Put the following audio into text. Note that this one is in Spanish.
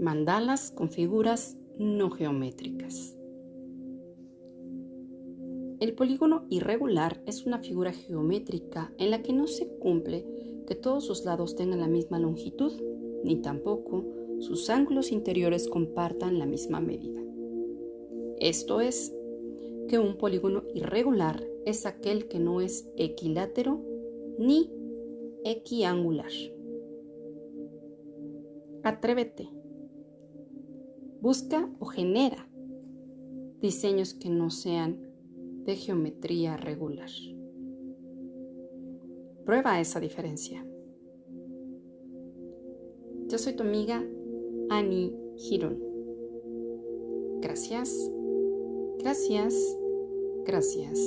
Mandalas con figuras no geométricas. El polígono irregular es una figura geométrica en la que no se cumple que todos sus lados tengan la misma longitud, ni tampoco sus ángulos interiores compartan la misma medida. Esto es, que un polígono irregular es aquel que no es equilátero ni equiangular. Atrévete. Busca o genera diseños que no sean de geometría regular. Prueba esa diferencia. Yo soy tu amiga Annie Girón. Gracias, gracias, gracias.